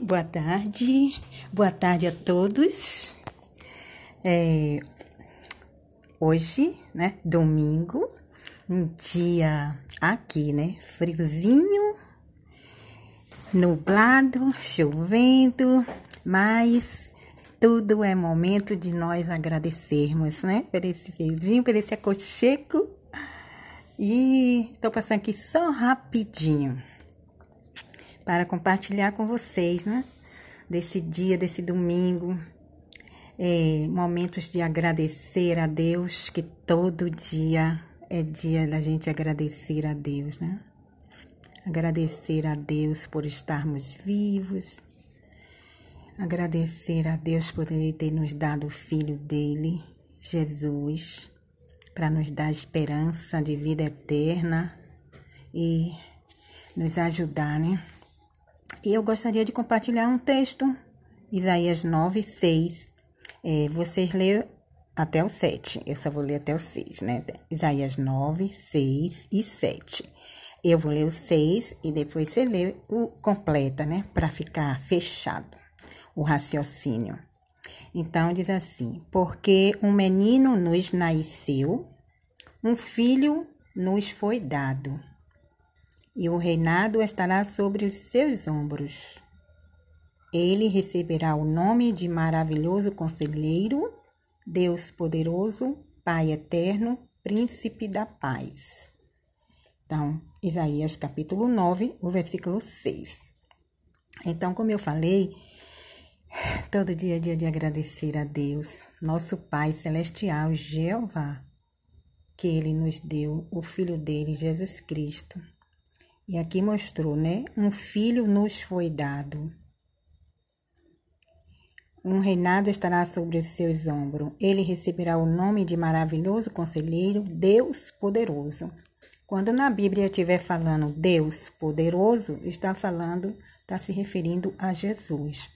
Boa tarde, boa tarde a todos. É, hoje, né, domingo, um dia aqui, né, friozinho, nublado, chovendo, mas tudo é momento de nós agradecermos, né, por esse friozinho, por esse aconchego. E estou passando aqui só rapidinho para compartilhar com vocês, né? Desse dia, desse domingo, é, momentos de agradecer a Deus, que todo dia é dia da gente agradecer a Deus, né? Agradecer a Deus por estarmos vivos, agradecer a Deus por Ele ter nos dado o Filho dele, Jesus, para nos dar esperança de vida eterna e nos ajudar, né? E eu gostaria de compartilhar um texto, Isaías 9, 6. É, vocês lêem até o 7, eu só vou ler até o 6, né? Isaías 9, 6 e 7. Eu vou ler o 6 e depois você lê o completa, né? Para ficar fechado o raciocínio. Então diz assim: Porque um menino nos nasceu, um filho nos foi dado e o reinado estará sobre os seus ombros. Ele receberá o nome de maravilhoso conselheiro, Deus poderoso, Pai eterno, príncipe da paz. Então, Isaías capítulo 9, o versículo 6. Então, como eu falei, todo dia é dia de agradecer a Deus, nosso Pai celestial, Jeová, que ele nos deu o filho dele, Jesus Cristo e aqui mostrou, né? Um filho nos foi dado. Um reinado estará sobre seus ombros. Ele receberá o nome de maravilhoso conselheiro, Deus poderoso. Quando na Bíblia estiver falando Deus poderoso, está falando, está se referindo a Jesus.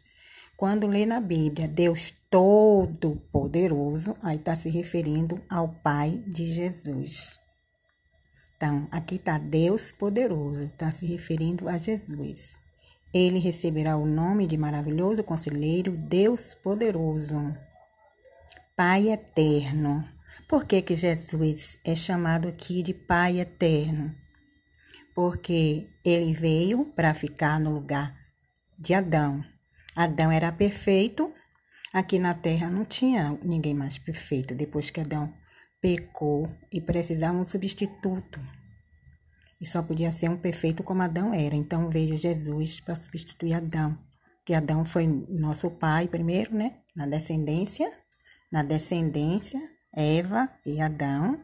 Quando lê na Bíblia Deus todo poderoso, aí está se referindo ao Pai de Jesus. Então, aqui está Deus poderoso, está se referindo a Jesus. Ele receberá o nome de maravilhoso conselheiro, Deus poderoso, Pai eterno. Por que, que Jesus é chamado aqui de Pai eterno? Porque ele veio para ficar no lugar de Adão. Adão era perfeito, aqui na terra não tinha ninguém mais perfeito depois que Adão pecou e precisava um substituto. E só podia ser um perfeito como Adão era. Então veio Jesus para substituir Adão. Que Adão foi nosso pai primeiro, né? Na descendência. Na descendência, Eva e Adão.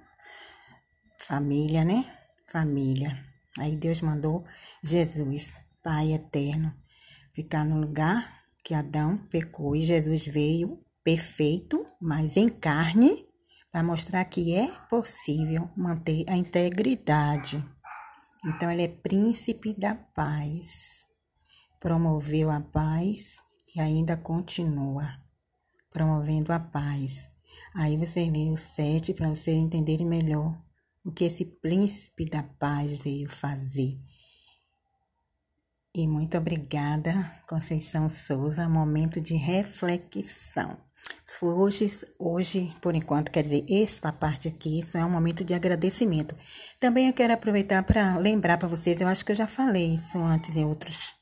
Família, né? Família. Aí Deus mandou Jesus, Pai eterno, ficar no lugar que Adão pecou. E Jesus veio perfeito, mas em carne para mostrar que é possível manter a integridade. Então, ele é príncipe da paz. Promoveu a paz e ainda continua promovendo a paz. Aí você lê o 7 para vocês entenderem melhor o que esse príncipe da paz veio fazer. E muito obrigada, Conceição Souza. Momento de reflexão. Hoje, hoje, por enquanto, quer dizer, esta parte aqui, isso é um momento de agradecimento. Também eu quero aproveitar para lembrar para vocês, eu acho que eu já falei isso antes em outros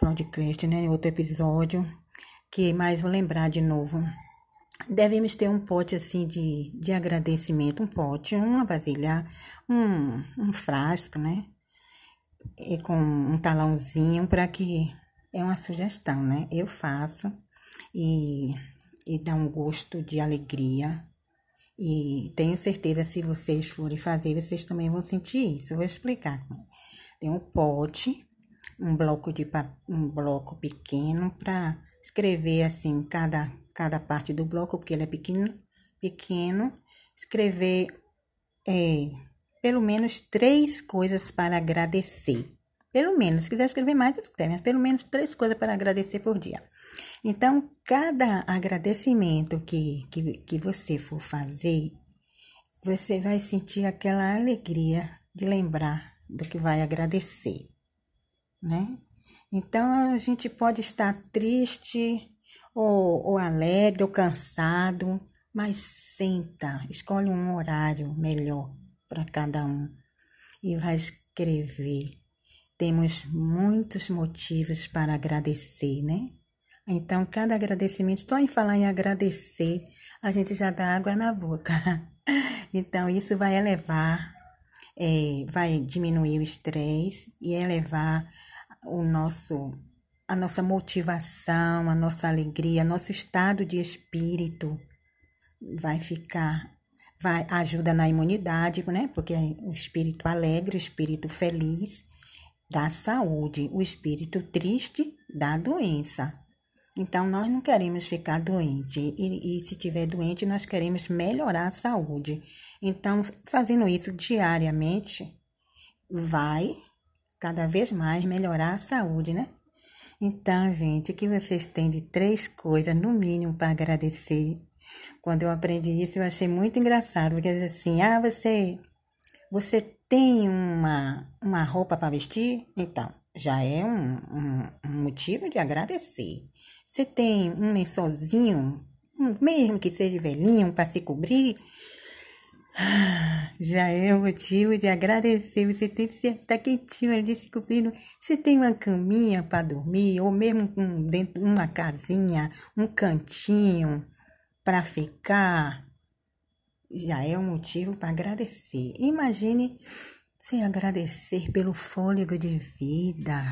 podcasts, né, em outro episódio, que mais vou lembrar de novo. Devemos ter um pote assim de, de agradecimento, um pote, uma vasilha, um, um frasco, né? E com um talãozinho para que é uma sugestão, né? Eu faço e e dá um gosto de alegria. E tenho certeza, se vocês forem fazer, vocês também vão sentir isso. Eu vou explicar. Tem um pote, um bloco de um bloco pequeno para escrever assim cada cada parte do bloco, porque ele é pequeno, pequeno. Escrever é, pelo menos três coisas para agradecer. Pelo menos, se quiser escrever mais, escreve, mas pelo menos três coisas para agradecer por dia. Então, cada agradecimento que, que, que você for fazer, você vai sentir aquela alegria de lembrar do que vai agradecer, né? Então a gente pode estar triste ou, ou alegre ou cansado, mas senta, escolhe um horário melhor para cada um e vai escrever. Temos muitos motivos para agradecer, né? Então, cada agradecimento, só em falar em agradecer, a gente já dá água na boca. Então, isso vai elevar, é, vai diminuir o estresse e elevar o nosso, a nossa motivação, a nossa alegria, nosso estado de espírito vai ficar, vai ajuda na imunidade, né? Porque o espírito alegre, o espírito feliz dá saúde, o espírito triste dá doença. Então, nós não queremos ficar doente e, e, se tiver doente, nós queremos melhorar a saúde. Então, fazendo isso diariamente, vai cada vez mais melhorar a saúde, né? Então, gente, que vocês têm de três coisas, no mínimo, para agradecer? Quando eu aprendi isso, eu achei muito engraçado, porque assim, ah, você, você tem uma, uma roupa para vestir? Então, já é um, um, um motivo de agradecer. Você tem um lençolzinho, mesmo que seja velhinho, para se cobrir, já é um motivo de agradecer. Você tem que estar quentinho ali se cobrindo. Você tem uma caminha para dormir, ou mesmo um, dentro uma casinha, um cantinho para ficar. Já é um motivo para agradecer. Imagine você agradecer pelo fôlego de vida,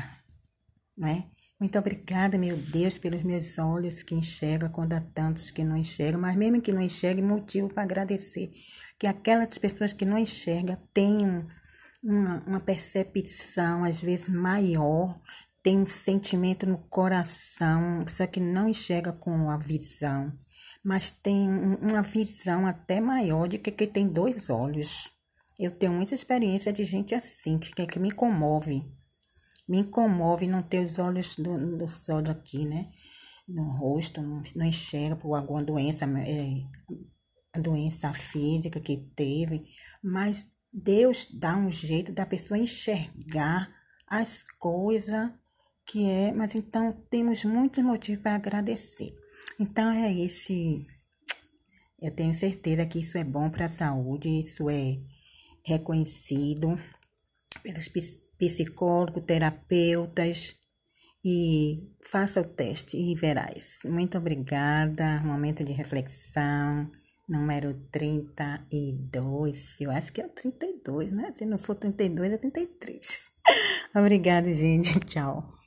não é? Muito obrigada, meu Deus, pelos meus olhos que enxergam quando há tantos que não enxergam, mas mesmo que não enxerguem, motivo para agradecer. Que aquelas pessoas que não enxergam tenham uma, uma percepção, às vezes, maior, tem um sentimento no coração, pessoa que não enxerga com a visão, mas tem uma visão até maior de que, que tem dois olhos. Eu tenho muita experiência de gente assim, que, que me comove me comove não ter os olhos do, do sol aqui, né? No rosto, não, não enxerga por alguma doença, é, doença física que teve, mas Deus dá um jeito da pessoa enxergar as coisas que é, mas então temos muitos motivos para agradecer. Então é esse, eu tenho certeza que isso é bom para a saúde, isso é reconhecido pelos psicólogo, terapeutas e faça o teste e verás. Muito obrigada. Momento de reflexão, número 32. Eu acho que é o 32, né? Se não for 32, é 33. Obrigada, gente. Tchau.